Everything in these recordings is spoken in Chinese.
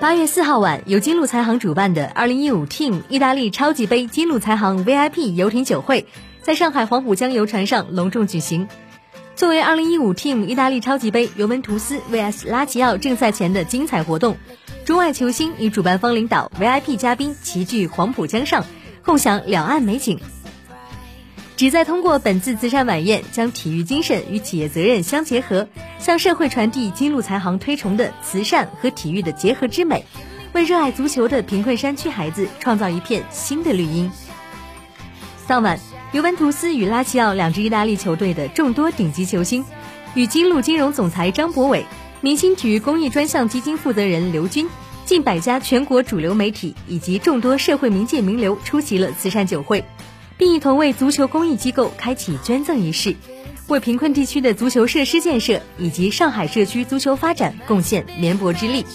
八月四号晚，由金鹿财行主办的二零一五 Team 意大利超级杯金鹿财行 VIP 游艇酒会在上海黄浦江游船上隆重举行。作为二零一五 Team 意大利超级杯尤文图斯 VS 拉齐奥正赛前的精彩活动，中外球星与主办方领导、VIP 嘉宾齐聚黄浦江上，共享两岸美景。旨在通过本次慈善晚宴，将体育精神与企业责任相结合，向社会传递金鹿财行推崇的慈善和体育的结合之美，为热爱足球的贫困山区孩子创造一片新的绿荫。当晚，尤文图斯与拉齐奥两支意大利球队的众多顶级球星，与金鹿金融总裁张博伟、明星体育公益专项基金负责人刘军、近百家全国主流媒体以及众多社会名界名流出席了慈善酒会。并一同为足球公益机构开启捐赠仪式，为贫困地区的足球设施建设以及上海社区足球发展贡献绵薄之力。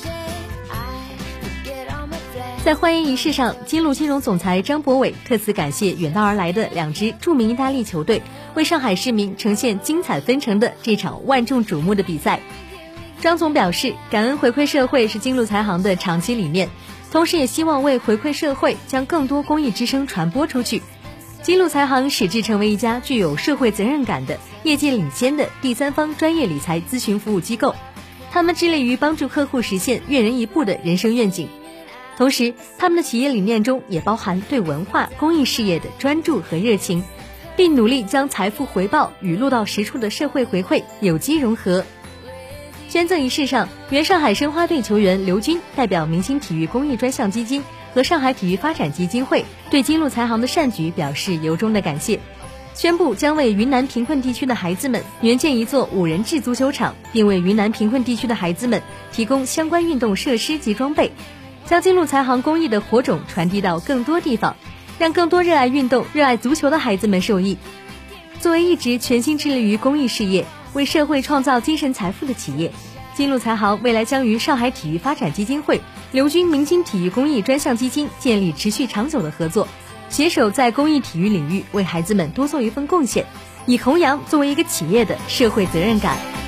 在欢迎仪式上，金鹿金融总裁张博伟特此感谢远道而来的两支著名意大利球队，为上海市民呈现精彩纷呈的这场万众瞩目的比赛。张总表示，感恩回馈社会是金鹿财行的长期理念，同时也希望为回馈社会，将更多公益之声传播出去。金鹿财行矢志成为一家具有社会责任感的、业界领先的第三方专业理财咨询服务机构。他们致力于帮助客户实现跃人一步的人生愿景，同时，他们的企业理念中也包含对文化公益事业的专注和热情，并努力将财富回报与落到实处的社会回馈有机融合。捐赠仪式上，原上海申花队球员刘军代表明星体育公益专项基金。和上海体育发展基金会对金鹿财行的善举表示由衷的感谢，宣布将为云南贫困地区的孩子们援建一座五人制足球场，并为云南贫困地区的孩子们提供相关运动设施及装备，将金鹿财行公益的火种传递到更多地方，让更多热爱运动、热爱足球的孩子们受益。作为一直全心致力于公益事业、为社会创造精神财富的企业。金鹿财行未来将与上海体育发展基金会、刘军明星体育公益专项基金建立持续长久的合作，携手在公益体育领域为孩子们多做一份贡献，以弘扬作为一个企业的社会责任感。